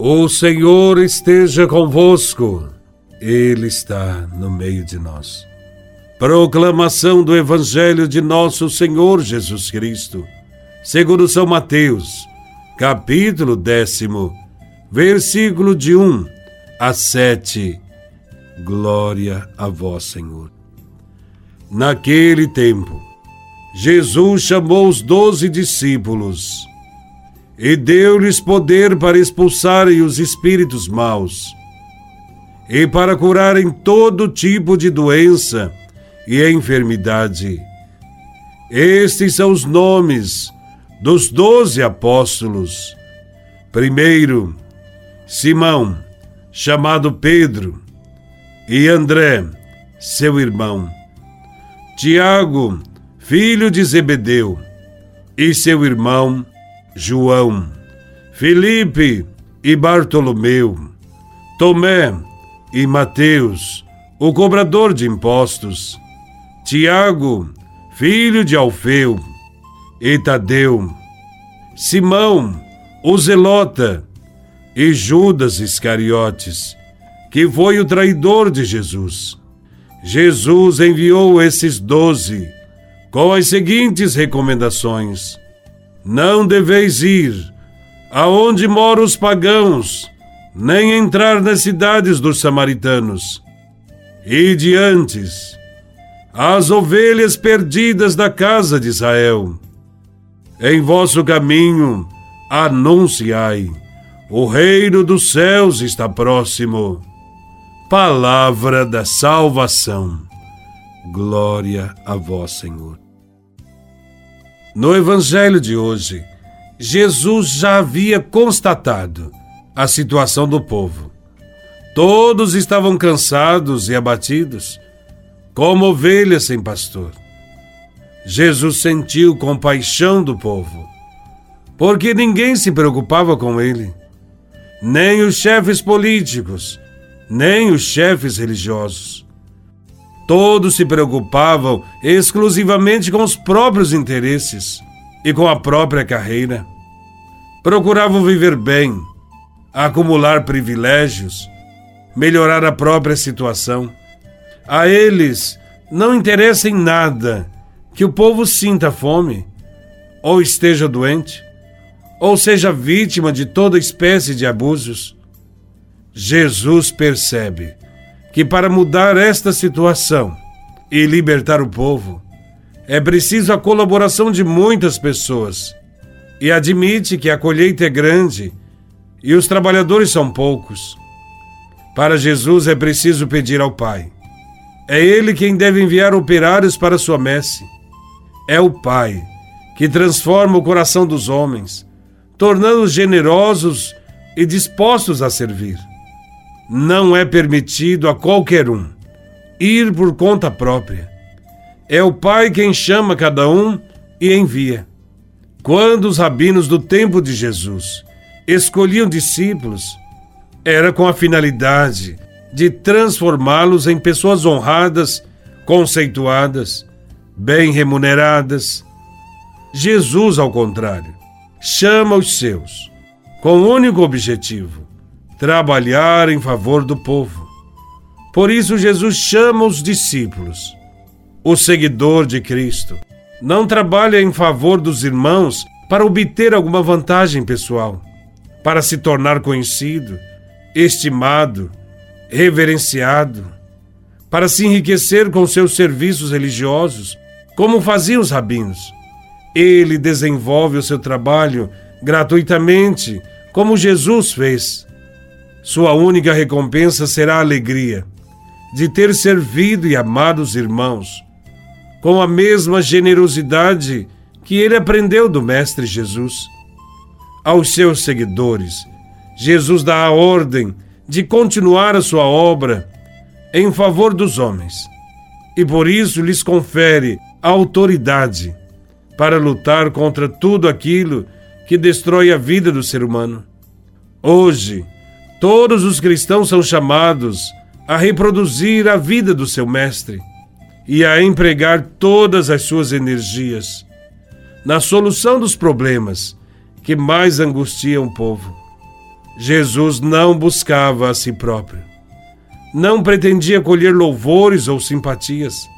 O Senhor esteja convosco, Ele está no meio de nós. Proclamação do Evangelho de Nosso Senhor Jesus Cristo, segundo São Mateus, capítulo décimo, versículo de 1 a 7. Glória a Vós, Senhor. Naquele tempo, Jesus chamou os doze discípulos e deu-lhes poder para expulsarem os espíritos maus e para curarem todo tipo de doença e enfermidade. Estes são os nomes dos doze apóstolos. Primeiro, Simão, chamado Pedro, e André, seu irmão. Tiago, filho de Zebedeu, e seu irmão João, Felipe e Bartolomeu, Tomé e Mateus, o cobrador de impostos, Tiago, filho de Alfeu, e Tadeu, Simão, o Zelota, e Judas Iscariotes, que foi o traidor de Jesus. Jesus enviou esses doze com as seguintes recomendações não deveis ir aonde moram os pagãos, nem entrar nas cidades dos samaritanos. E diantes, as ovelhas perdidas da casa de Israel. Em vosso caminho, anunciai: o reino dos céus está próximo. Palavra da salvação. Glória a vós, Senhor. No Evangelho de hoje, Jesus já havia constatado a situação do povo. Todos estavam cansados e abatidos, como ovelhas sem pastor. Jesus sentiu compaixão do povo, porque ninguém se preocupava com ele, nem os chefes políticos, nem os chefes religiosos. Todos se preocupavam exclusivamente com os próprios interesses e com a própria carreira. Procuravam viver bem, acumular privilégios, melhorar a própria situação. A eles não interessa em nada que o povo sinta fome, ou esteja doente, ou seja vítima de toda espécie de abusos. Jesus percebe que para mudar esta situação e libertar o povo, é preciso a colaboração de muitas pessoas e admite que a colheita é grande e os trabalhadores são poucos. Para Jesus é preciso pedir ao Pai. É Ele quem deve enviar operários para sua messe. É o Pai que transforma o coração dos homens, tornando-os generosos e dispostos a servir não é permitido a qualquer um ir por conta própria. É o Pai quem chama cada um e envia. Quando os rabinos do tempo de Jesus escolhiam discípulos, era com a finalidade de transformá-los em pessoas honradas, conceituadas, bem remuneradas. Jesus, ao contrário, chama os seus com o único objetivo trabalhar em favor do povo. Por isso, Jesus chama os discípulos. O seguidor de Cristo não trabalha em favor dos irmãos para obter alguma vantagem pessoal, para se tornar conhecido, estimado, reverenciado, para se enriquecer com seus serviços religiosos, como faziam os rabinos. Ele desenvolve o seu trabalho gratuitamente, como Jesus fez sua única recompensa será a alegria de ter servido e amado os irmãos com a mesma generosidade que ele aprendeu do Mestre Jesus. Aos seus seguidores, Jesus dá a ordem de continuar a sua obra em favor dos homens e por isso lhes confere autoridade para lutar contra tudo aquilo que destrói a vida do ser humano. Hoje, Todos os cristãos são chamados a reproduzir a vida do seu Mestre e a empregar todas as suas energias na solução dos problemas que mais angustiam o povo. Jesus não buscava a si próprio. Não pretendia colher louvores ou simpatias.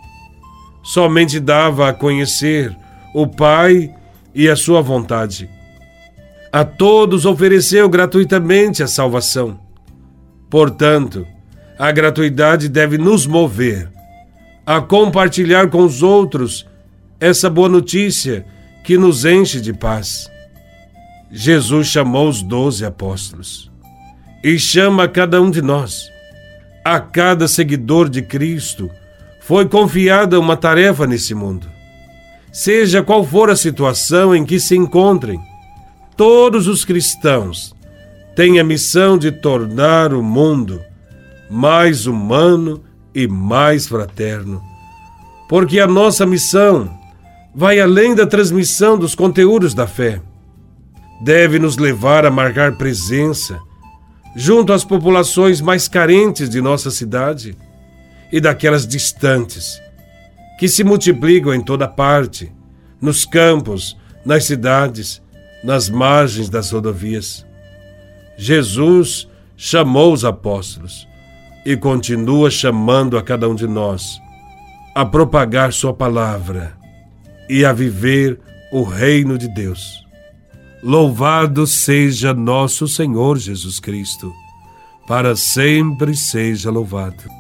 Somente dava a conhecer o Pai e a sua vontade. A todos ofereceu gratuitamente a salvação. Portanto, a gratuidade deve nos mover a compartilhar com os outros essa boa notícia que nos enche de paz. Jesus chamou os doze apóstolos e chama cada um de nós. A cada seguidor de Cristo foi confiada uma tarefa nesse mundo. Seja qual for a situação em que se encontrem, todos os cristãos têm a missão de tornar o mundo mais humano e mais fraterno. Porque a nossa missão vai além da transmissão dos conteúdos da fé. Deve nos levar a marcar presença junto às populações mais carentes de nossa cidade e daquelas distantes, que se multiplicam em toda parte, nos campos, nas cidades, nas margens das rodovias. Jesus chamou os apóstolos e continua chamando a cada um de nós a propagar Sua palavra e a viver o reino de Deus. Louvado seja nosso Senhor Jesus Cristo, para sempre seja louvado.